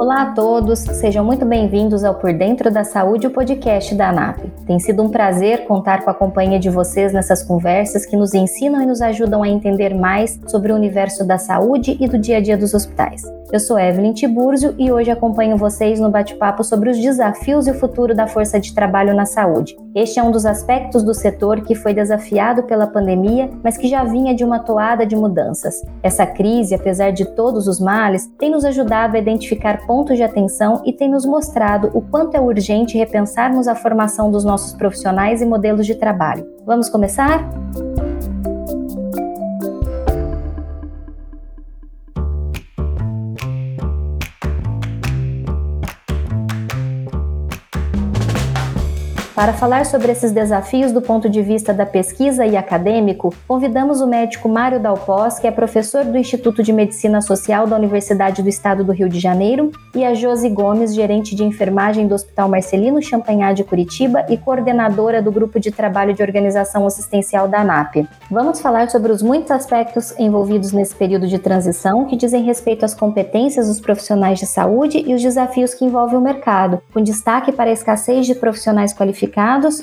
Olá a todos, sejam muito bem-vindos ao Por Dentro da Saúde, o podcast da ANAP. Tem sido um prazer contar com a companhia de vocês nessas conversas que nos ensinam e nos ajudam a entender mais sobre o universo da saúde e do dia a dia dos hospitais. Eu sou Evelyn Tiburzio e hoje acompanho vocês no bate-papo sobre os desafios e o futuro da força de trabalho na saúde. Este é um dos aspectos do setor que foi desafiado pela pandemia, mas que já vinha de uma toada de mudanças. Essa crise, apesar de todos os males, tem nos ajudado a identificar pontos de atenção e tem nos mostrado o quanto é urgente repensarmos a formação dos nossos profissionais e modelos de trabalho. Vamos começar? Para falar sobre esses desafios do ponto de vista da pesquisa e acadêmico, convidamos o médico Mário Dalpós, que é professor do Instituto de Medicina Social da Universidade do Estado do Rio de Janeiro, e a Josi Gomes, gerente de enfermagem do Hospital Marcelino Champagnat de Curitiba e coordenadora do Grupo de Trabalho de Organização Assistencial da ANAP. Vamos falar sobre os muitos aspectos envolvidos nesse período de transição que dizem respeito às competências dos profissionais de saúde e os desafios que envolvem o mercado, com destaque para a escassez de profissionais qualificados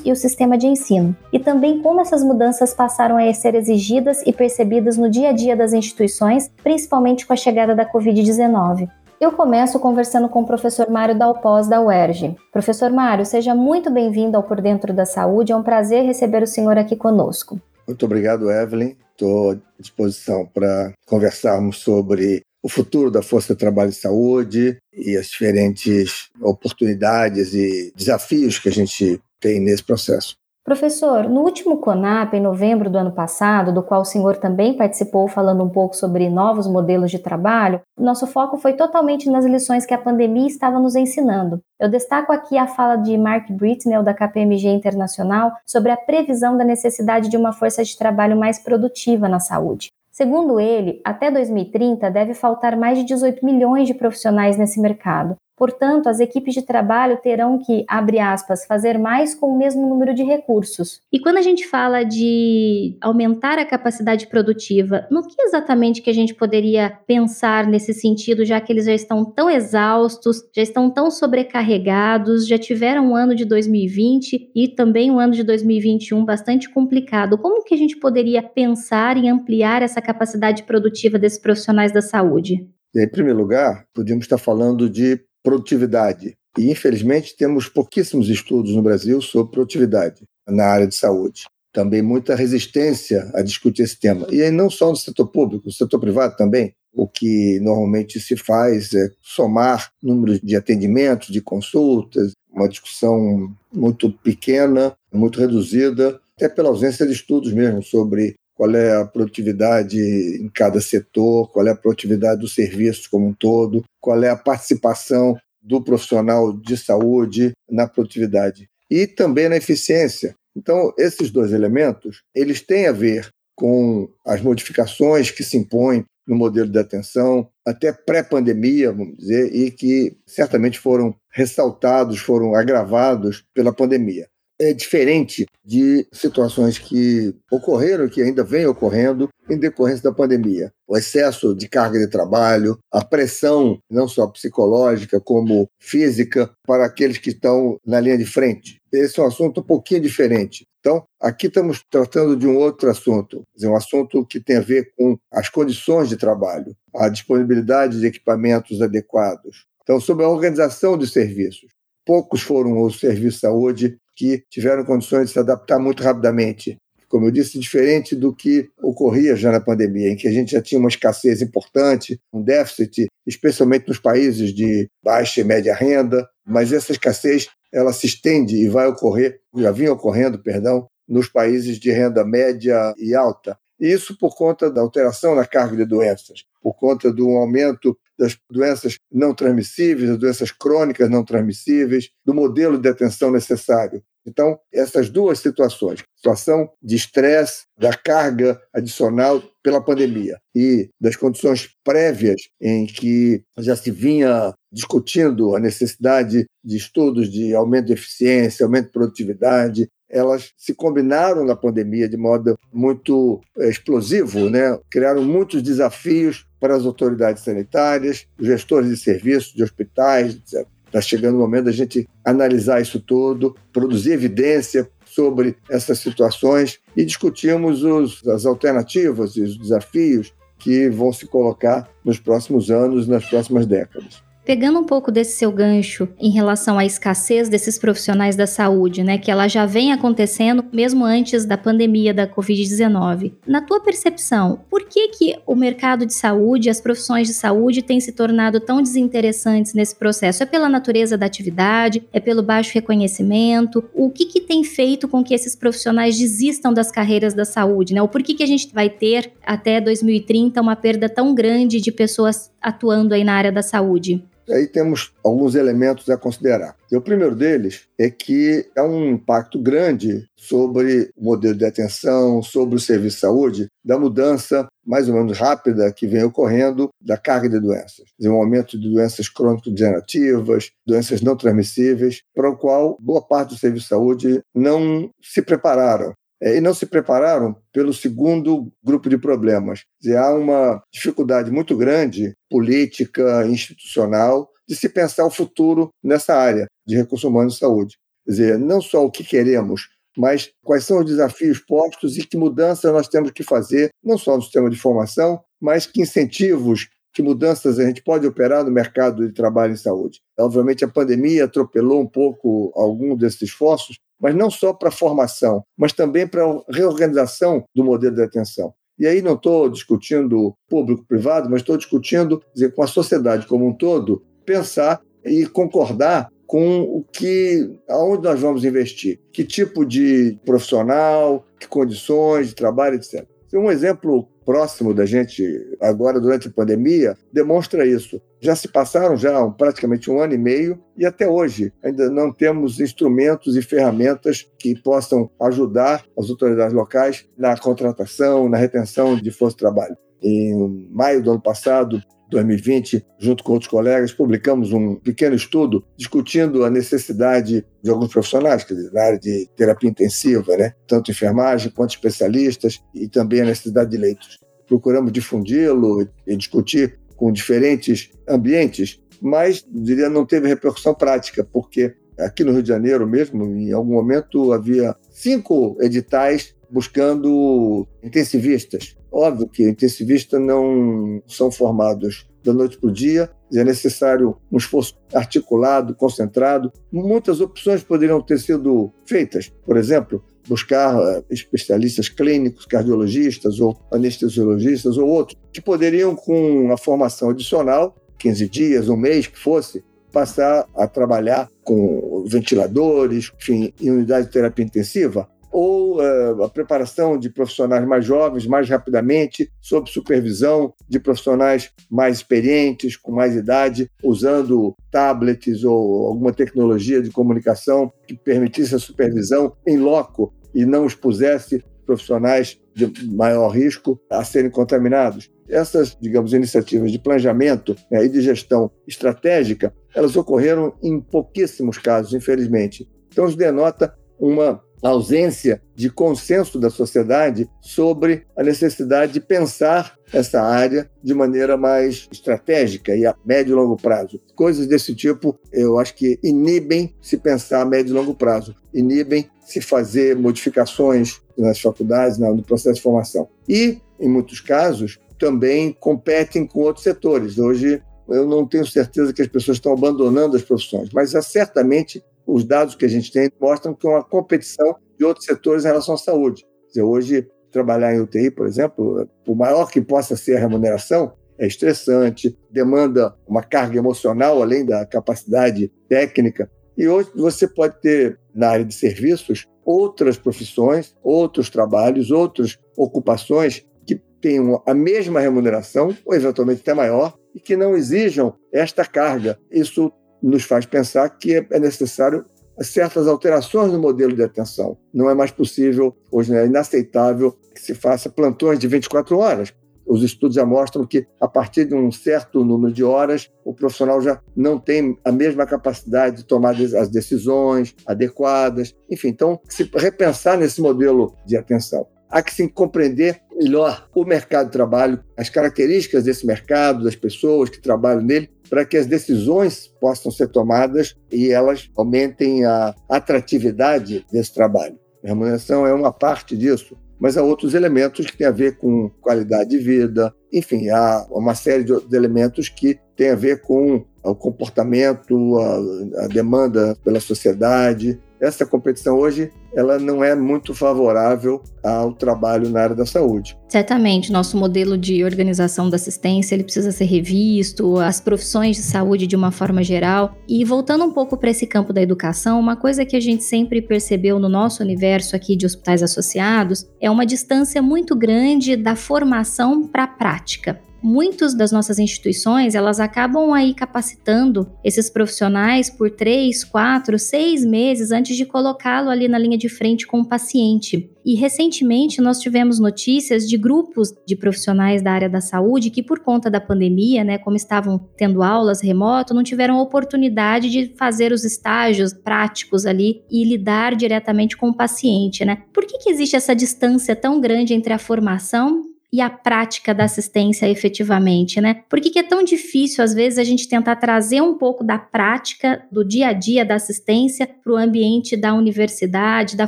e o sistema de ensino, e também como essas mudanças passaram a ser exigidas e percebidas no dia a dia das instituições, principalmente com a chegada da Covid-19. Eu começo conversando com o professor Mário Dalpós, da UERJ. Professor Mário, seja muito bem-vindo ao Por Dentro da Saúde, é um prazer receber o senhor aqui conosco. Muito obrigado, Evelyn. Estou à disposição para conversarmos sobre o futuro da Força Trabalho e Saúde e as diferentes oportunidades e desafios que a gente tem nesse processo. Professor, no último CONAP, em novembro do ano passado, do qual o senhor também participou falando um pouco sobre novos modelos de trabalho, nosso foco foi totalmente nas lições que a pandemia estava nos ensinando. Eu destaco aqui a fala de Mark Britnell, da KPMG Internacional, sobre a previsão da necessidade de uma força de trabalho mais produtiva na saúde. Segundo ele, até 2030 deve faltar mais de 18 milhões de profissionais nesse mercado, Portanto, as equipes de trabalho terão que, abre aspas, fazer mais com o mesmo número de recursos. E quando a gente fala de aumentar a capacidade produtiva, no que exatamente que a gente poderia pensar nesse sentido, já que eles já estão tão exaustos, já estão tão sobrecarregados, já tiveram um ano de 2020 e também um ano de 2021 bastante complicado. Como que a gente poderia pensar em ampliar essa capacidade produtiva desses profissionais da saúde? Em primeiro lugar, podíamos estar falando de produtividade. E, infelizmente, temos pouquíssimos estudos no Brasil sobre produtividade na área de saúde. Também muita resistência a discutir esse tema. E não só no setor público, no setor privado também. O que normalmente se faz é somar números de atendimentos, de consultas, uma discussão muito pequena, muito reduzida, até pela ausência de estudos mesmo sobre qual é a produtividade em cada setor, qual é a produtividade dos serviços como um todo, qual é a participação do profissional de saúde na produtividade e também na eficiência. Então, esses dois elementos, eles têm a ver com as modificações que se impõem no modelo de atenção, até pré-pandemia, vamos dizer, e que certamente foram ressaltados, foram agravados pela pandemia é diferente de situações que ocorreram, que ainda vêm ocorrendo em decorrência da pandemia. O excesso de carga de trabalho, a pressão, não só psicológica, como física, para aqueles que estão na linha de frente. Esse é um assunto um pouquinho diferente. Então, aqui estamos tratando de um outro assunto, um assunto que tem a ver com as condições de trabalho, a disponibilidade de equipamentos adequados. Então, sobre a organização dos serviços. Poucos foram os serviços de saúde que tiveram condições de se adaptar muito rapidamente. Como eu disse, diferente do que ocorria já na pandemia, em que a gente já tinha uma escassez importante, um déficit, especialmente nos países de baixa e média renda, mas essa escassez ela se estende e vai ocorrer, já vinha ocorrendo, perdão, nos países de renda média e alta. Isso por conta da alteração na carga de doenças, por conta do aumento das doenças não transmissíveis, das doenças crônicas não transmissíveis, do modelo de atenção necessário. Então, essas duas situações, situação de estresse, da carga adicional pela pandemia e das condições prévias em que já se vinha discutindo a necessidade de estudos de aumento de eficiência, aumento de produtividade, elas se combinaram na pandemia de modo muito é, explosivo, né? criaram muitos desafios para as autoridades sanitárias, gestores de serviços, de hospitais, etc. Está chegando o momento da gente analisar isso tudo, produzir evidência sobre essas situações e discutirmos os, as alternativas e os desafios que vão se colocar nos próximos anos, nas próximas décadas. Pegando um pouco desse seu gancho em relação à escassez desses profissionais da saúde, né, que ela já vem acontecendo mesmo antes da pandemia da Covid-19. Na tua percepção, por que que o mercado de saúde, as profissões de saúde têm se tornado tão desinteressantes nesse processo? É pela natureza da atividade? É pelo baixo reconhecimento? O que que tem feito com que esses profissionais desistam das carreiras da saúde, né? Ou por que que a gente vai ter até 2030 uma perda tão grande de pessoas atuando aí na área da saúde? Aí temos alguns elementos a considerar. E o primeiro deles é que há um impacto grande sobre o modelo de atenção, sobre o serviço de saúde, da mudança mais ou menos rápida que vem ocorrendo da carga de doenças. Um aumento de doenças crônico-degenerativas, doenças não transmissíveis, para o qual boa parte do serviço de saúde não se prepararam. É, e não se prepararam pelo segundo grupo de problemas. Dizer, há uma dificuldade muito grande, política, institucional, de se pensar o futuro nessa área de recursos humanos e saúde. Quer dizer, não só o que queremos, mas quais são os desafios postos e que mudanças nós temos que fazer, não só no sistema de formação, mas que incentivos, que mudanças a gente pode operar no mercado de trabalho em saúde. Obviamente, a pandemia atropelou um pouco alguns desses esforços, mas não só para a formação, mas também para a reorganização do modelo de atenção. E aí não estou discutindo público-privado, mas estou discutindo dizer, com a sociedade como um todo, pensar e concordar com o que, aonde nós vamos investir, que tipo de profissional, que condições de trabalho, etc. Um exemplo próximo da gente agora durante a pandemia demonstra isso. Já se passaram já praticamente um ano e meio e até hoje ainda não temos instrumentos e ferramentas que possam ajudar as autoridades locais na contratação, na retenção de força de trabalho. Em maio do ano passado, 2020, junto com outros colegas, publicamos um pequeno estudo discutindo a necessidade de alguns profissionais, quer dizer, na área de terapia intensiva, né? tanto enfermagem quanto especialistas, e também a necessidade de leitos. Procuramos difundi-lo e discutir com diferentes ambientes, mas, diria, não teve repercussão prática, porque aqui no Rio de Janeiro mesmo, em algum momento, havia cinco editais buscando intensivistas. Óbvio que intensivistas não são formados da noite para o dia, é necessário um esforço articulado, concentrado. Muitas opções poderiam ter sido feitas. Por exemplo, buscar eh, especialistas clínicos, cardiologistas ou anestesiologistas ou outros, que poderiam, com a formação adicional, 15 dias, um mês que fosse, passar a trabalhar com ventiladores, enfim, em unidade de terapia intensiva, ou uh, a preparação de profissionais mais jovens mais rapidamente, sob supervisão de profissionais mais experientes, com mais idade, usando tablets ou alguma tecnologia de comunicação que permitisse a supervisão em loco e não expusesse profissionais de maior risco a serem contaminados. Essas, digamos, iniciativas de planejamento né, e de gestão estratégica, elas ocorreram em pouquíssimos casos, infelizmente. Então, isso denota uma ausência de consenso da sociedade sobre a necessidade de pensar essa área de maneira mais estratégica e a médio e longo prazo. Coisas desse tipo, eu acho que inibem se pensar a médio e longo prazo, inibem se fazer modificações nas faculdades, no processo de formação. E, em muitos casos, também competem com outros setores. Hoje, eu não tenho certeza que as pessoas estão abandonando as profissões, mas certamente os dados que a gente tem mostram que é uma competição de outros setores em relação à saúde. Dizer, hoje, trabalhar em UTI, por exemplo, por maior que possa ser a remuneração, é estressante, demanda uma carga emocional além da capacidade técnica. E hoje você pode ter, na área de serviços, outras profissões, outros trabalhos, outras ocupações que tenham a mesma remuneração, ou eventualmente até maior, e que não exijam esta carga. Isso nos faz pensar que é necessário certas alterações no modelo de atenção. Não é mais possível, hoje é inaceitável que se faça plantões de 24 horas. Os estudos já mostram que, a partir de um certo número de horas, o profissional já não tem a mesma capacidade de tomar as decisões adequadas. Enfim, então, se repensar nesse modelo de atenção. Há que se compreender melhor o mercado de trabalho, as características desse mercado, das pessoas que trabalham nele, para que as decisões possam ser tomadas e elas aumentem a atratividade desse trabalho. A remuneração é uma parte disso, mas há outros elementos que têm a ver com qualidade de vida, enfim, há uma série de elementos que têm a ver com o comportamento, a, a demanda pela sociedade, essa competição hoje ela não é muito favorável ao trabalho na área da saúde. Certamente, nosso modelo de organização da assistência ele precisa ser revisto, as profissões de saúde de uma forma geral. E voltando um pouco para esse campo da educação, uma coisa que a gente sempre percebeu no nosso universo aqui de hospitais associados é uma distância muito grande da formação para a prática muitas das nossas instituições elas acabam aí capacitando esses profissionais por três, quatro, seis meses antes de colocá-lo ali na linha de frente com o paciente. E recentemente nós tivemos notícias de grupos de profissionais da área da saúde que, por conta da pandemia, né, como estavam tendo aulas remoto, não tiveram oportunidade de fazer os estágios práticos ali e lidar diretamente com o paciente, né? Por que, que existe essa distância tão grande entre a formação e a prática da assistência efetivamente, né? Por que, que é tão difícil, às vezes, a gente tentar trazer um pouco da prática, do dia a dia da assistência para o ambiente da universidade, da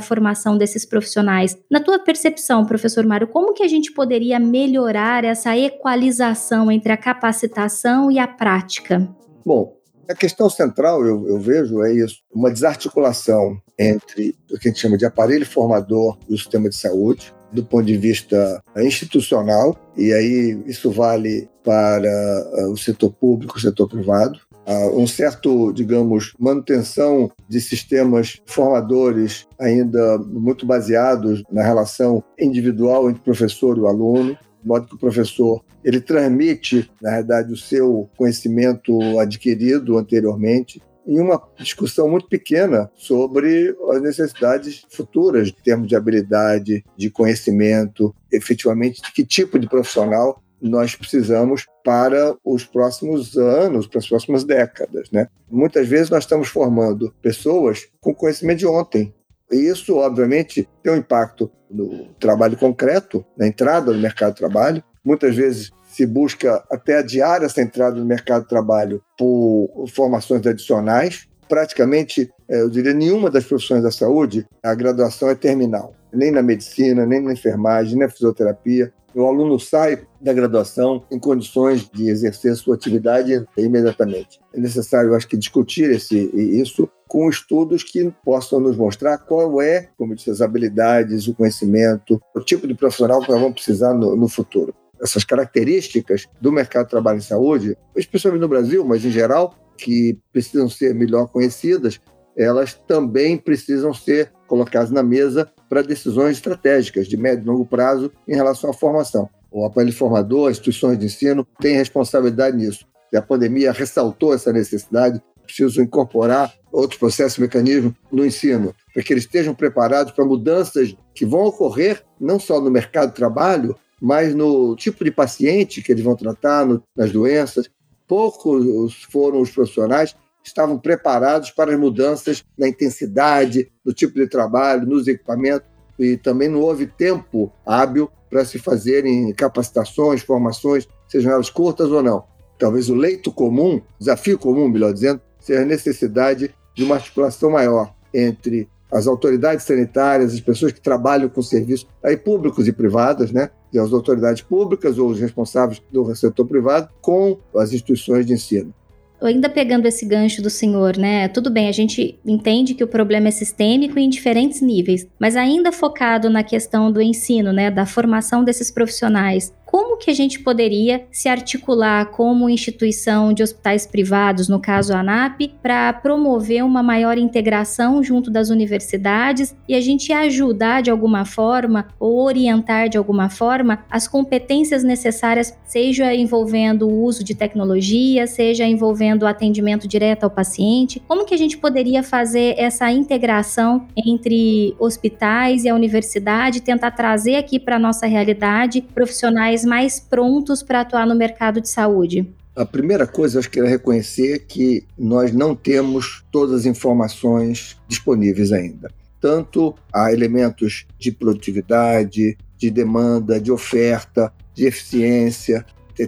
formação desses profissionais? Na tua percepção, professor Mário, como que a gente poderia melhorar essa equalização entre a capacitação e a prática? Bom, a questão central, eu, eu, vejo, é isso: uma desarticulação entre o que a gente chama de aparelho formador do sistema de saúde, do ponto de vista institucional, e aí isso vale para ah, o setor público, o setor privado, um certo, digamos, manutenção de sistemas formadores ainda muito baseados na relação individual entre o professor e o aluno, de modo que o professor ele transmite, na verdade, o seu conhecimento adquirido anteriormente em uma discussão muito pequena sobre as necessidades futuras em termos de habilidade, de conhecimento, efetivamente de que tipo de profissional nós precisamos para os próximos anos, para as próximas décadas. Né? Muitas vezes nós estamos formando pessoas com conhecimento de ontem. E isso, obviamente, tem um impacto no trabalho concreto, na entrada no mercado de trabalho. Muitas vezes se busca até adiar essa entrada no mercado de trabalho por formações adicionais. Praticamente, é, eu diria, nenhuma das profissões da saúde, a graduação é terminal. Nem na medicina, nem na enfermagem, nem na fisioterapia. O aluno sai da graduação em condições de exercer sua atividade imediatamente. É necessário, acho que, discutir esse, isso com estudos que possam nos mostrar qual é, como disse, as habilidades, o conhecimento, o tipo de profissional que nós vamos precisar no, no futuro essas características do mercado de trabalho em saúde, especialmente no Brasil, mas em geral, que precisam ser melhor conhecidas, elas também precisam ser colocadas na mesa para decisões estratégicas de médio e longo prazo em relação à formação. O aparelho formador, as instituições de ensino têm responsabilidade nisso. E a pandemia ressaltou essa necessidade, preciso incorporar outros processos e mecanismos no ensino, para que eles estejam preparados para mudanças que vão ocorrer não só no mercado de trabalho, mas no tipo de paciente que eles vão tratar, no, nas doenças. Poucos foram os profissionais que estavam preparados para as mudanças na intensidade, no tipo de trabalho, nos equipamentos, e também não houve tempo hábil para se fazerem capacitações, formações, sejam elas curtas ou não. Talvez o leito comum, desafio comum, melhor dizendo, seja a necessidade de uma articulação maior entre as autoridades sanitárias, as pessoas que trabalham com serviços aí públicos e privados, né? As autoridades públicas ou os responsáveis do setor privado com as instituições de ensino. Ainda pegando esse gancho do senhor, né? Tudo bem, a gente entende que o problema é sistêmico em diferentes níveis, mas ainda focado na questão do ensino, né, da formação desses profissionais como que a gente poderia se articular como instituição de hospitais privados, no caso a ANAP, para promover uma maior integração junto das universidades e a gente ajudar de alguma forma ou orientar de alguma forma as competências necessárias, seja envolvendo o uso de tecnologia, seja envolvendo o atendimento direto ao paciente. Como que a gente poderia fazer essa integração entre hospitais e a universidade, tentar trazer aqui para a nossa realidade profissionais profissionais mais prontos para atuar no mercado de saúde? A primeira coisa, acho que é reconhecer que nós não temos todas as informações disponíveis ainda. Tanto há elementos de produtividade, de demanda, de oferta, de eficiência,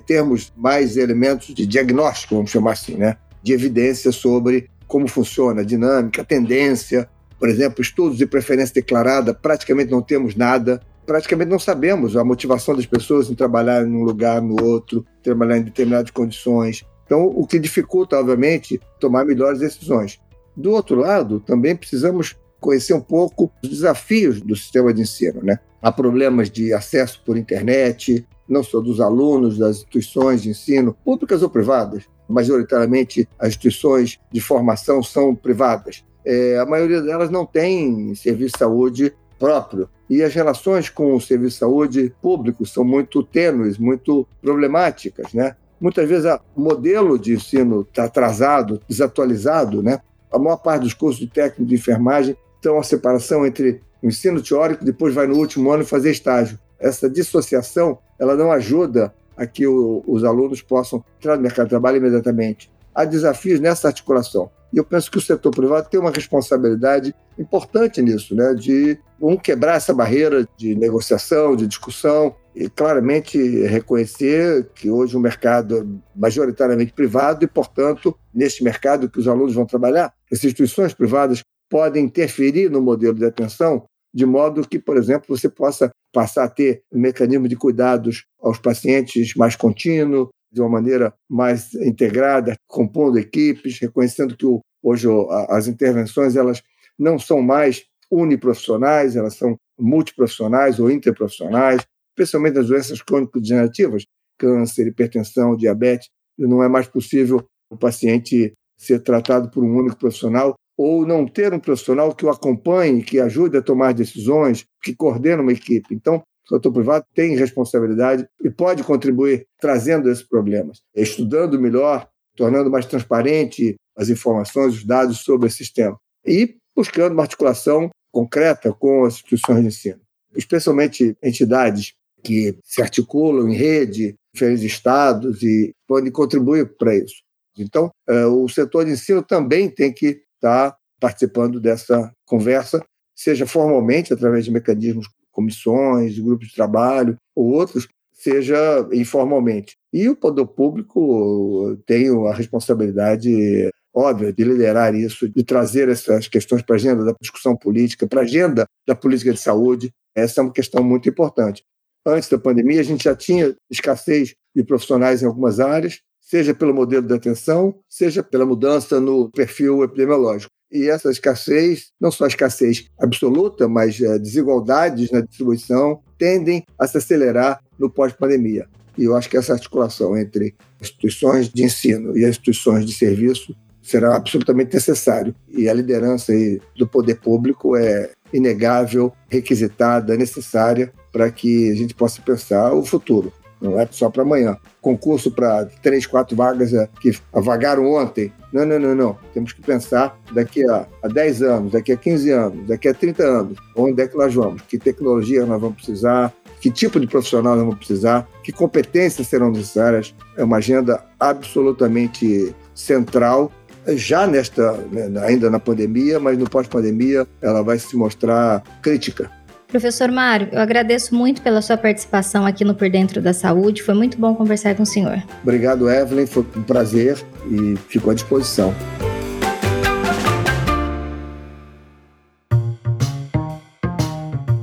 termos mais elementos de diagnóstico, vamos chamar assim, né? de evidência sobre como funciona a dinâmica, a tendência. Por exemplo, estudos de preferência declarada, praticamente não temos nada, praticamente não sabemos a motivação das pessoas em trabalhar em um lugar, no outro, trabalhar em determinadas condições. Então, o que dificulta, obviamente, tomar melhores decisões. Do outro lado, também precisamos conhecer um pouco os desafios do sistema de ensino. Né? Há problemas de acesso por internet, não só dos alunos, das instituições de ensino, públicas ou privadas. Majoritariamente, as instituições de formação são privadas. É, a maioria delas não tem serviço de saúde próprio. E as relações com o serviço de saúde público são muito tênues, muito problemáticas. Né? Muitas vezes o modelo de ensino está atrasado, desatualizado. Né? A maior parte dos cursos de técnico de enfermagem estão a separação entre o ensino teórico, depois vai no último ano fazer estágio. Essa dissociação ela não ajuda a que o, os alunos possam entrar no mercado de trabalho imediatamente. Há desafios nessa articulação. E eu penso que o setor privado tem uma responsabilidade importante nisso, né? de um, quebrar essa barreira de negociação, de discussão, e claramente reconhecer que hoje o mercado é majoritariamente privado e, portanto, neste mercado que os alunos vão trabalhar, as instituições privadas podem interferir no modelo de atenção de modo que, por exemplo, você possa passar a ter um mecanismo de cuidados aos pacientes mais contínuo, de uma maneira mais integrada, compondo equipes, reconhecendo que hoje as intervenções elas não são mais uniprofissionais, elas são multiprofissionais ou interprofissionais, especialmente nas doenças crônico-degenerativas, câncer, hipertensão, diabetes, não é mais possível o paciente ser tratado por um único profissional ou não ter um profissional que o acompanhe, que ajude a tomar decisões, que coordene uma equipe. Então, o setor privado tem responsabilidade e pode contribuir trazendo esses problemas, estudando melhor, tornando mais transparente as informações, os dados sobre o sistema e buscando uma articulação concreta com as instituições de ensino, especialmente entidades que se articulam em rede, diferentes estados e podem contribuir para isso. Então, eh, o setor de ensino também tem que estar participando dessa conversa, seja formalmente, através de mecanismos, comissões, grupos de trabalho ou outros, seja informalmente. E o poder público tem a responsabilidade óbvia de liderar isso, de trazer essas questões para a agenda da discussão política, para a agenda da política de saúde. Essa é uma questão muito importante. Antes da pandemia, a gente já tinha escassez de profissionais em algumas áreas, seja pelo modelo de atenção, seja pela mudança no perfil epidemiológico. E essa escassez, não só a escassez absoluta, mas uh, desigualdades na distribuição, tendem a se acelerar no pós-pandemia. E eu acho que essa articulação entre instituições de ensino e instituições de serviço será absolutamente necessário. E a liderança do poder público é inegável, requisitada, necessária para que a gente possa pensar o futuro não é só para amanhã. Concurso para três, quatro vagas é, que avagaram ontem. Não, não, não, não. Temos que pensar daqui a, a 10 anos, daqui a 15 anos, daqui a 30 anos, onde é que nós vamos, que tecnologia nós vamos precisar, que tipo de profissional nós vamos precisar, que competências serão necessárias. É uma agenda absolutamente central já nesta, né, ainda na pandemia, mas no pós-pandemia ela vai se mostrar crítica Professor Mário, eu agradeço muito pela sua participação aqui no Por Dentro da Saúde. Foi muito bom conversar com o senhor. Obrigado, Evelyn. Foi um prazer e fico à disposição.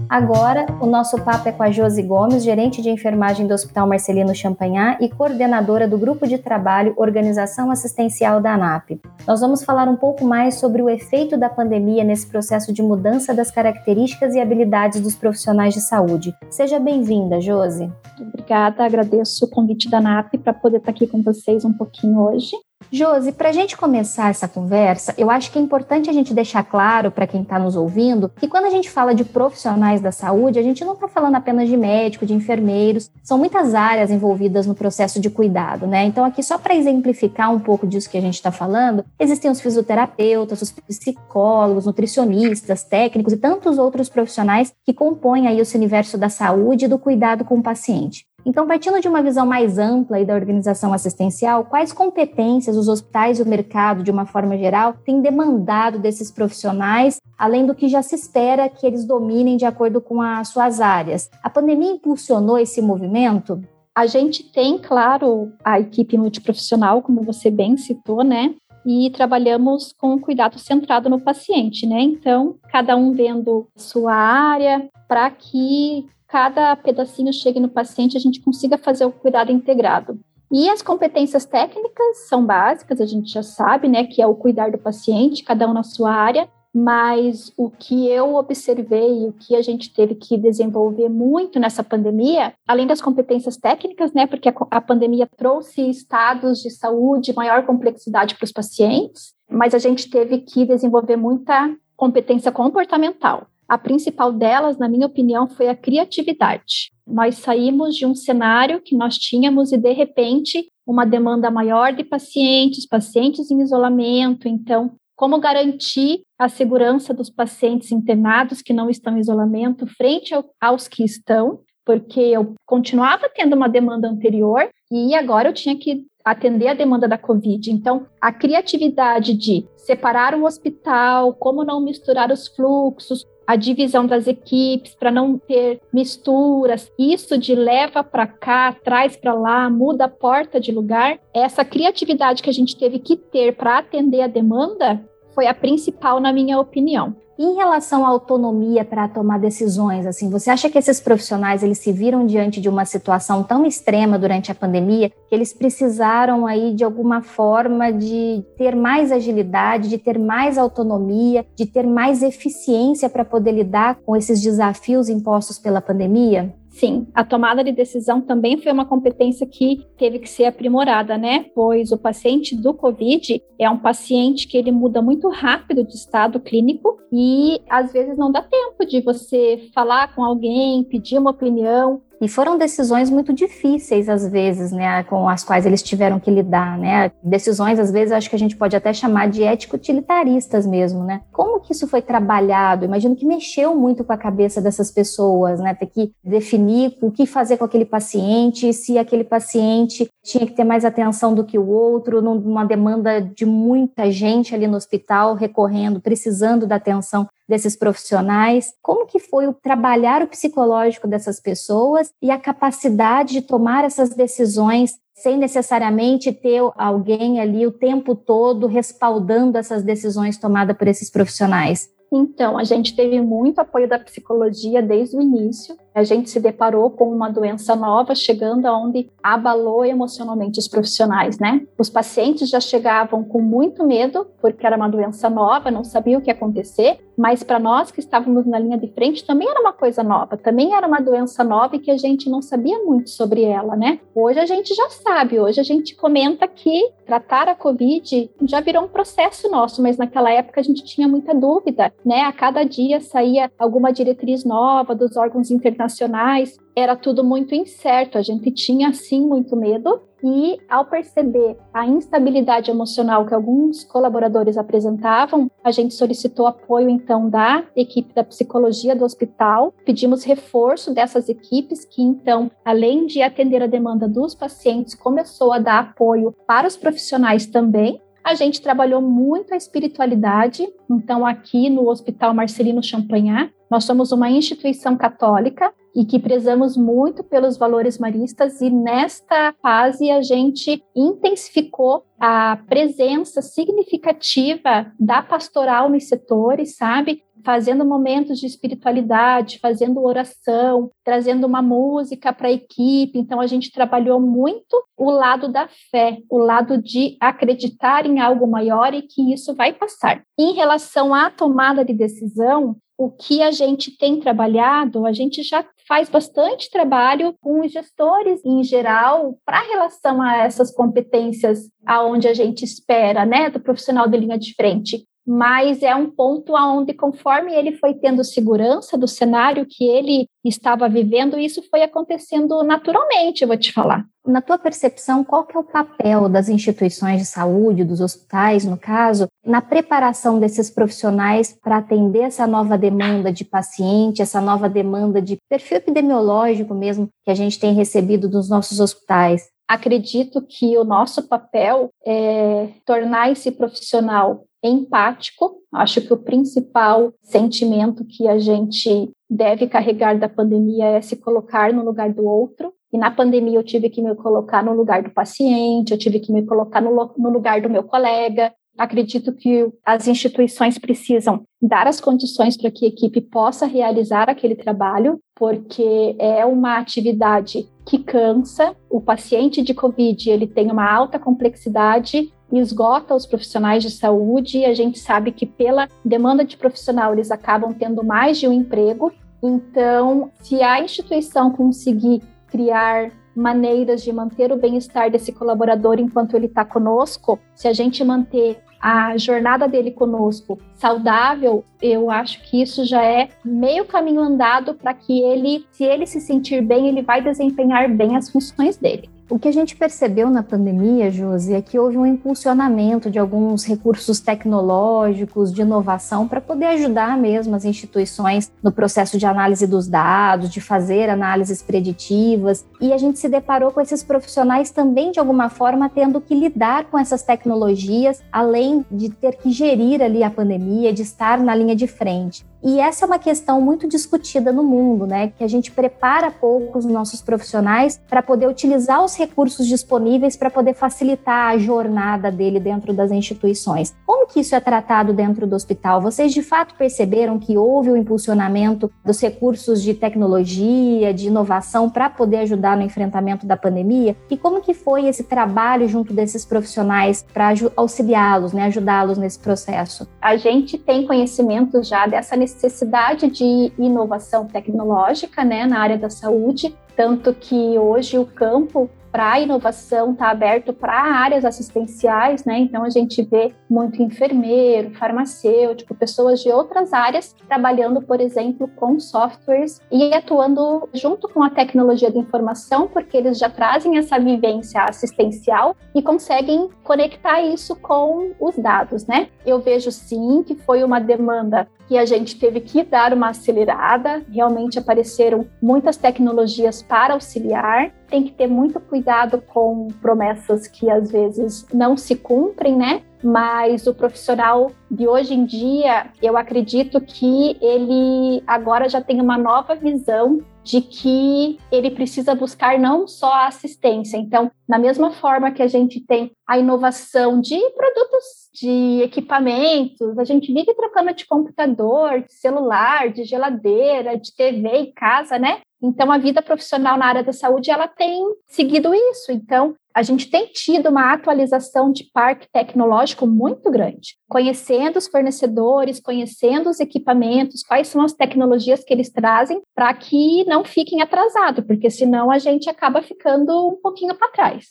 Agora, o nosso papo é com a Josi Gomes, gerente de enfermagem do Hospital Marcelino Champagnat e coordenadora do Grupo de Trabalho Organização Assistencial da ANAP. Nós vamos falar um pouco mais sobre o efeito da pandemia nesse processo de mudança das características e habilidades dos profissionais de saúde. Seja bem-vinda, Josi. Obrigada, agradeço o convite da ANAP para poder estar aqui com vocês um pouquinho hoje. Josi, para a gente começar essa conversa, eu acho que é importante a gente deixar claro para quem está nos ouvindo que quando a gente fala de profissionais da saúde, a gente não está falando apenas de médico, de enfermeiros, são muitas áreas envolvidas no processo de cuidado, né? Então, aqui só para exemplificar um pouco disso que a gente está falando, existem os fisioterapeutas, os psicólogos, nutricionistas, técnicos e tantos outros profissionais que compõem aí esse universo da saúde e do cuidado com o paciente. Então, partindo de uma visão mais ampla da organização assistencial, quais competências os hospitais e o mercado, de uma forma geral, têm demandado desses profissionais, além do que já se espera que eles dominem de acordo com as suas áreas? A pandemia impulsionou esse movimento? A gente tem, claro, a equipe multiprofissional, como você bem citou, né? E trabalhamos com cuidado centrado no paciente, né? Então, cada um vendo sua área para que cada pedacinho chegue no paciente, a gente consiga fazer o cuidado integrado. E as competências técnicas são básicas, a gente já sabe, né, que é o cuidar do paciente, cada um na sua área, mas o que eu observei, o que a gente teve que desenvolver muito nessa pandemia, além das competências técnicas, né, porque a, a pandemia trouxe estados de saúde, maior complexidade para os pacientes, mas a gente teve que desenvolver muita competência comportamental. A principal delas, na minha opinião, foi a criatividade. Nós saímos de um cenário que nós tínhamos e, de repente, uma demanda maior de pacientes, pacientes em isolamento. Então, como garantir a segurança dos pacientes internados que não estão em isolamento frente ao, aos que estão? Porque eu continuava tendo uma demanda anterior e agora eu tinha que atender a demanda da Covid. Então, a criatividade de separar o hospital, como não misturar os fluxos, a divisão das equipes para não ter misturas, isso de leva para cá, traz para lá, muda a porta de lugar, essa criatividade que a gente teve que ter para atender a demanda foi a principal na minha opinião. Em relação à autonomia para tomar decisões, assim, você acha que esses profissionais eles se viram diante de uma situação tão extrema durante a pandemia que eles precisaram aí de alguma forma de ter mais agilidade, de ter mais autonomia, de ter mais eficiência para poder lidar com esses desafios impostos pela pandemia? Sim, a tomada de decisão também foi uma competência que teve que ser aprimorada, né? Pois o paciente do COVID é um paciente que ele muda muito rápido de estado clínico e às vezes não dá tempo de você falar com alguém, pedir uma opinião. E foram decisões muito difíceis, às vezes, né, com as quais eles tiveram que lidar, né? Decisões, às vezes, acho que a gente pode até chamar de ético-utilitaristas mesmo, né? Como que isso foi trabalhado? Imagino que mexeu muito com a cabeça dessas pessoas, né? Ter que definir o que fazer com aquele paciente, se aquele paciente tinha que ter mais atenção do que o outro, numa demanda de muita gente ali no hospital, recorrendo, precisando da atenção desses profissionais, como que foi o trabalhar o psicológico dessas pessoas e a capacidade de tomar essas decisões sem necessariamente ter alguém ali o tempo todo respaldando essas decisões tomadas por esses profissionais. Então, a gente teve muito apoio da psicologia desde o início. A gente se deparou com uma doença nova chegando aonde abalou emocionalmente os profissionais, né? Os pacientes já chegavam com muito medo, porque era uma doença nova, não sabiam o que ia acontecer, mas para nós que estávamos na linha de frente também era uma coisa nova, também era uma doença nova e que a gente não sabia muito sobre ela, né? Hoje a gente já sabe, hoje a gente comenta que tratar a Covid já virou um processo nosso, mas naquela época a gente tinha muita dúvida, né? A cada dia saía alguma diretriz nova dos órgãos internacionais, era tudo muito incerto, a gente tinha sim muito medo e ao perceber a instabilidade emocional que alguns colaboradores apresentavam, a gente solicitou apoio então da equipe da psicologia do hospital, pedimos reforço dessas equipes que então, além de atender a demanda dos pacientes, começou a dar apoio para os profissionais também, a gente trabalhou muito a espiritualidade, então aqui no Hospital Marcelino Champagnat, nós somos uma instituição católica e que prezamos muito pelos valores maristas e nesta fase a gente intensificou a presença significativa da pastoral nos setores, sabe? Fazendo momentos de espiritualidade, fazendo oração, trazendo uma música para a equipe. Então, a gente trabalhou muito o lado da fé, o lado de acreditar em algo maior e que isso vai passar. Em relação à tomada de decisão, o que a gente tem trabalhado, a gente já faz bastante trabalho com os gestores em geral para relação a essas competências aonde a gente espera, né, do profissional de linha de frente. Mas é um ponto aonde, conforme ele foi tendo segurança do cenário que ele estava vivendo, isso foi acontecendo naturalmente, vou te falar. Na tua percepção, qual que é o papel das instituições de saúde, dos hospitais, no caso, na preparação desses profissionais para atender essa nova demanda de paciente, essa nova demanda de perfil epidemiológico mesmo que a gente tem recebido dos nossos hospitais? Acredito que o nosso papel é tornar esse profissional empático. Acho que o principal sentimento que a gente deve carregar da pandemia é se colocar no lugar do outro. E na pandemia eu tive que me colocar no lugar do paciente, eu tive que me colocar no, no lugar do meu colega. Acredito que as instituições precisam dar as condições para que a equipe possa realizar aquele trabalho, porque é uma atividade que cansa. O paciente de COVID ele tem uma alta complexidade esgota os profissionais de saúde. E a gente sabe que pela demanda de profissional eles acabam tendo mais de um emprego. Então, se a instituição conseguir criar maneiras de manter o bem-estar desse colaborador enquanto ele está conosco, se a gente manter a jornada dele conosco saudável, eu acho que isso já é meio caminho andado para que ele, se ele se sentir bem, ele vai desempenhar bem as funções dele. O que a gente percebeu na pandemia, Josi, é que houve um impulsionamento de alguns recursos tecnológicos, de inovação, para poder ajudar mesmo as instituições no processo de análise dos dados, de fazer análises preditivas. E a gente se deparou com esses profissionais também, de alguma forma, tendo que lidar com essas tecnologias, além de ter que gerir ali a pandemia, de estar na linha de frente. E essa é uma questão muito discutida no mundo, né? Que a gente prepara pouco os nossos profissionais para poder utilizar os recursos disponíveis para poder facilitar a jornada dele dentro das instituições. Como que isso é tratado dentro do hospital? Vocês de fato perceberam que houve o um impulsionamento dos recursos de tecnologia, de inovação para poder ajudar no enfrentamento da pandemia? E como que foi esse trabalho junto desses profissionais para auxiliá-los, né, ajudá-los nesse processo? A gente tem conhecimento já dessa necessidade necessidade de inovação tecnológica né, na área da saúde, tanto que hoje o campo para a inovação está aberto para áreas assistenciais, né? Então a gente vê muito enfermeiro, farmacêutico, pessoas de outras áreas trabalhando, por exemplo, com softwares e atuando junto com a tecnologia de informação, porque eles já trazem essa vivência assistencial e conseguem conectar isso com os dados, né? Eu vejo sim que foi uma demanda que a gente teve que dar uma acelerada. Realmente apareceram muitas tecnologias para auxiliar. Tem que ter muito cuidado com promessas que às vezes não se cumprem, né? Mas o profissional de hoje em dia, eu acredito que ele agora já tem uma nova visão de que ele precisa buscar não só a assistência. Então, na mesma forma que a gente tem a inovação de produtos, de equipamentos, a gente vive trocando de computador, de celular, de geladeira, de TV em casa, né? Então, a vida profissional na área da saúde, ela tem seguido isso. Então, a gente tem tido uma atualização de parque tecnológico muito grande, conhecendo os fornecedores, conhecendo os equipamentos, quais são as tecnologias que eles trazem, para que não fiquem atrasados, porque senão a gente acaba ficando um pouquinho para trás.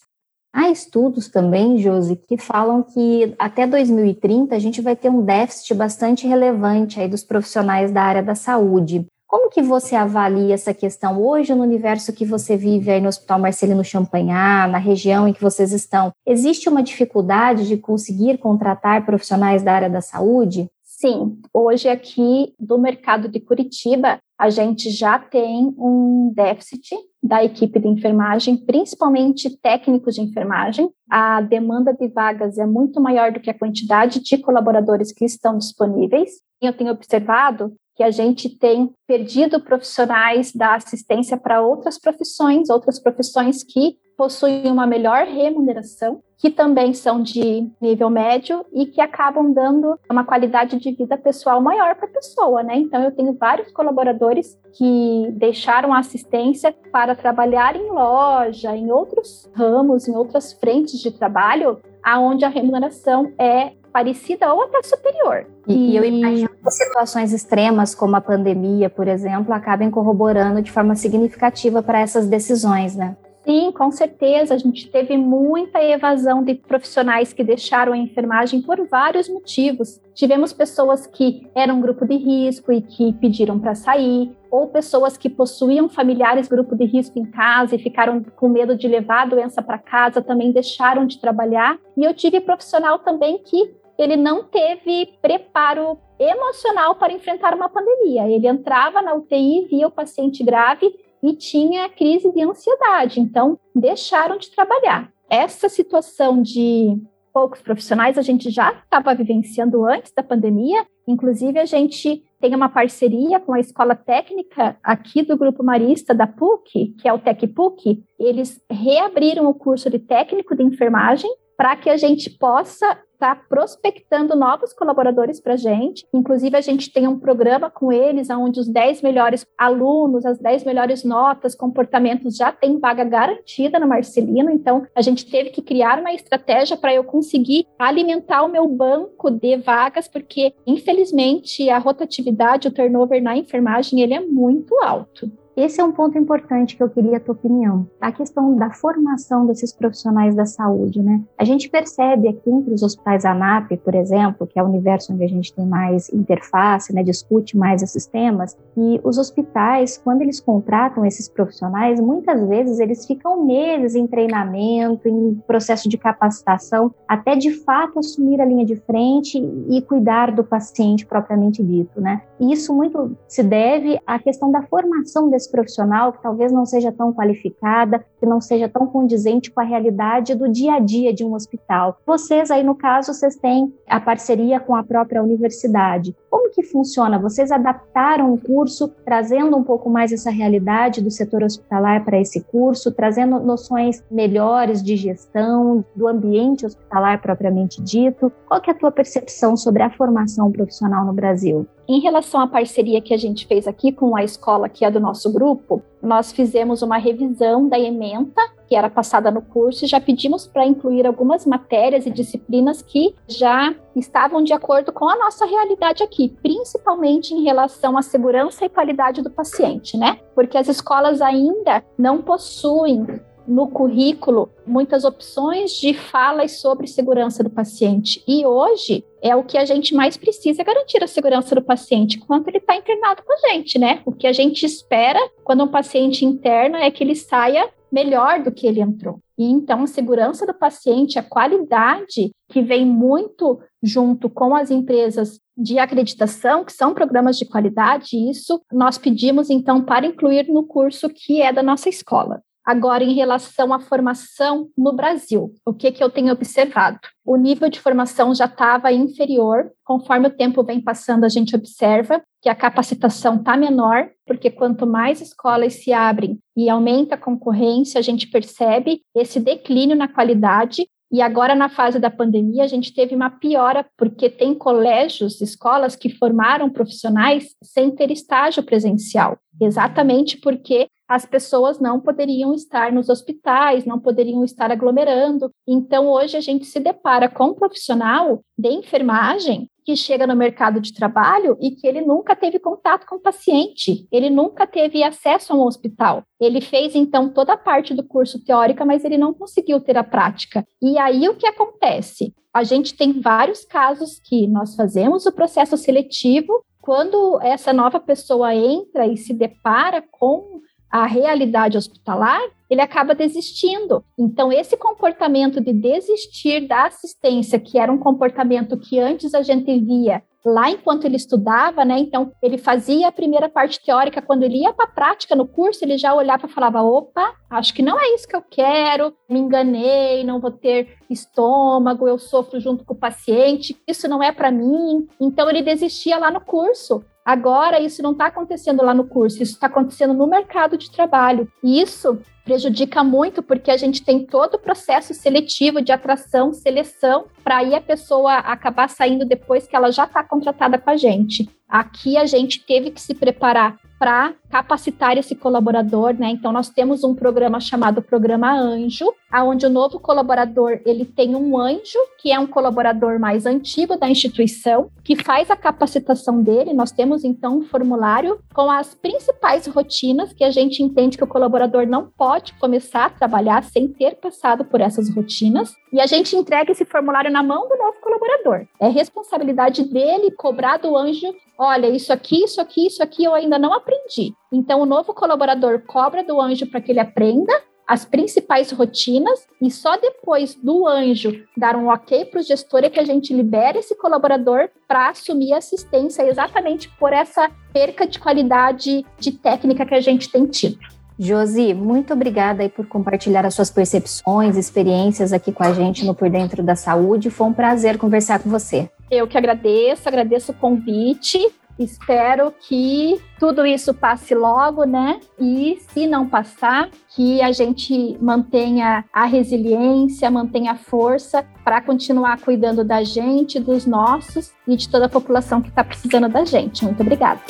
Há estudos também, Josi, que falam que até 2030 a gente vai ter um déficit bastante relevante aí dos profissionais da área da saúde. Como que você avalia essa questão hoje no universo que você vive aí no Hospital Marcelino Champagnat, na região em que vocês estão? Existe uma dificuldade de conseguir contratar profissionais da área da saúde? Sim, hoje aqui do mercado de Curitiba, a gente já tem um déficit da equipe de enfermagem, principalmente técnicos de enfermagem. A demanda de vagas é muito maior do que a quantidade de colaboradores que estão disponíveis. Eu tenho observado que a gente tem perdido profissionais da assistência para outras profissões, outras profissões que possuem uma melhor remuneração, que também são de nível médio e que acabam dando uma qualidade de vida pessoal maior para a pessoa, né? Então eu tenho vários colaboradores que deixaram a assistência para trabalhar em loja, em outros ramos, em outras frentes de trabalho, aonde a remuneração é parecida ou até superior. E, e eu imagino que situações extremas, como a pandemia, por exemplo, acabem corroborando de forma significativa para essas decisões, né? Sim, com certeza. A gente teve muita evasão de profissionais que deixaram a enfermagem por vários motivos. Tivemos pessoas que eram grupo de risco e que pediram para sair, ou pessoas que possuíam familiares grupo de risco em casa e ficaram com medo de levar a doença para casa, também deixaram de trabalhar. E eu tive profissional também que ele não teve preparo emocional para enfrentar uma pandemia. Ele entrava na UTI, via o paciente grave e tinha crise de ansiedade, então deixaram de trabalhar. Essa situação de poucos profissionais a gente já estava vivenciando antes da pandemia, inclusive a gente tem uma parceria com a escola técnica aqui do Grupo Marista da PUC, que é o TecPUC. Eles reabriram o curso de técnico de enfermagem para que a gente possa está prospectando novos colaboradores para a gente. Inclusive, a gente tem um programa com eles, onde os 10 melhores alunos, as 10 melhores notas, comportamentos já têm vaga garantida no Marcelino. Então, a gente teve que criar uma estratégia para eu conseguir alimentar o meu banco de vagas, porque, infelizmente, a rotatividade, o turnover na enfermagem, ele é muito alto. Esse é um ponto importante que eu queria a tua opinião. A questão da formação desses profissionais da saúde, né? A gente percebe aqui entre os hospitais ANAP, por exemplo, que é o universo onde a gente tem mais interface, né, discute mais esses temas, e os hospitais, quando eles contratam esses profissionais, muitas vezes eles ficam meses em treinamento, em processo de capacitação, até de fato assumir a linha de frente e cuidar do paciente propriamente dito, né? E isso muito se deve à questão da formação desse profissional que talvez não seja tão qualificada, que não seja tão condizente com a realidade do dia a dia de um hospital. Vocês aí no caso, vocês têm a parceria com a própria universidade. Como que funciona? Vocês adaptaram o curso trazendo um pouco mais essa realidade do setor hospitalar para esse curso, trazendo noções melhores de gestão do ambiente hospitalar propriamente dito? Qual que é a tua percepção sobre a formação profissional no Brasil? Em relação à parceria que a gente fez aqui com a escola que é do nosso grupo, nós fizemos uma revisão da ementa que era passada no curso e já pedimos para incluir algumas matérias e disciplinas que já estavam de acordo com a nossa realidade aqui, principalmente em relação à segurança e qualidade do paciente, né? Porque as escolas ainda não possuem no currículo muitas opções de falas sobre segurança do paciente. E hoje é o que a gente mais precisa garantir a segurança do paciente quando ele está internado com a gente, né? O que a gente espera quando um paciente interna é que ele saia melhor do que ele entrou. E então, a segurança do paciente, a qualidade que vem muito junto com as empresas de acreditação, que são programas de qualidade, isso nós pedimos então para incluir no curso que é da nossa escola. Agora, em relação à formação no Brasil, o que, que eu tenho observado? O nível de formação já estava inferior, conforme o tempo vem passando, a gente observa que a capacitação está menor, porque quanto mais escolas se abrem e aumenta a concorrência, a gente percebe esse declínio na qualidade e agora, na fase da pandemia, a gente teve uma piora, porque tem colégios, escolas que formaram profissionais sem ter estágio presencial, exatamente porque as pessoas não poderiam estar nos hospitais, não poderiam estar aglomerando. Então, hoje a gente se depara com um profissional de enfermagem que chega no mercado de trabalho e que ele nunca teve contato com o paciente, ele nunca teve acesso a um hospital. Ele fez então toda a parte do curso teórica, mas ele não conseguiu ter a prática. E aí o que acontece? A gente tem vários casos que nós fazemos o processo seletivo quando essa nova pessoa entra e se depara com a realidade hospitalar, ele acaba desistindo. Então, esse comportamento de desistir da assistência, que era um comportamento que antes a gente via lá enquanto ele estudava, né? Então, ele fazia a primeira parte teórica, quando ele ia para a prática no curso, ele já olhava e falava: opa, acho que não é isso que eu quero, me enganei, não vou ter estômago, eu sofro junto com o paciente, isso não é para mim. Então, ele desistia lá no curso. Agora, isso não está acontecendo lá no curso, isso está acontecendo no mercado de trabalho. E isso prejudica muito porque a gente tem todo o processo seletivo de atração, seleção, para aí a pessoa acabar saindo depois que ela já está contratada com a gente. Aqui a gente teve que se preparar para capacitar esse colaborador, né? Então nós temos um programa chamado Programa Anjo, aonde o novo colaborador ele tem um anjo que é um colaborador mais antigo da instituição que faz a capacitação dele. Nós temos então um formulário com as principais rotinas que a gente entende que o colaborador não pode começar a trabalhar sem ter passado por essas rotinas e a gente entrega esse formulário na mão do novo colaborador. É responsabilidade dele cobrar do anjo, olha, isso aqui, isso aqui, isso aqui eu ainda não aprendi. Então, o novo colaborador cobra do anjo para que ele aprenda, as principais rotinas e só depois do anjo dar um ok para o gestor é que a gente libera esse colaborador para assumir assistência exatamente por essa perca de qualidade de técnica que a gente tem tido. Josi, muito obrigada aí por compartilhar as suas percepções, experiências aqui com a gente no Por Dentro da Saúde. Foi um prazer conversar com você. Eu que agradeço, agradeço o convite. Espero que tudo isso passe logo, né? E se não passar, que a gente mantenha a resiliência, mantenha a força para continuar cuidando da gente, dos nossos e de toda a população que está precisando da gente. Muito obrigada.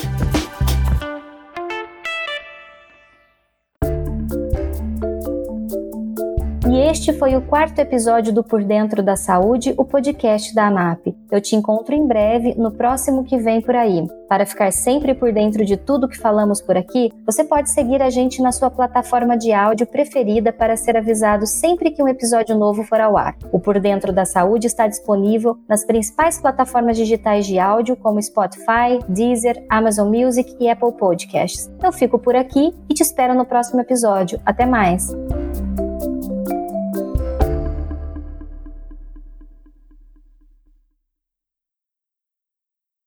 Este foi o quarto episódio do Por Dentro da Saúde, o podcast da ANAP. Eu te encontro em breve no próximo que vem por aí. Para ficar sempre por dentro de tudo que falamos por aqui, você pode seguir a gente na sua plataforma de áudio preferida para ser avisado sempre que um episódio novo for ao ar. O Por Dentro da Saúde está disponível nas principais plataformas digitais de áudio, como Spotify, Deezer, Amazon Music e Apple Podcasts. Eu fico por aqui e te espero no próximo episódio. Até mais!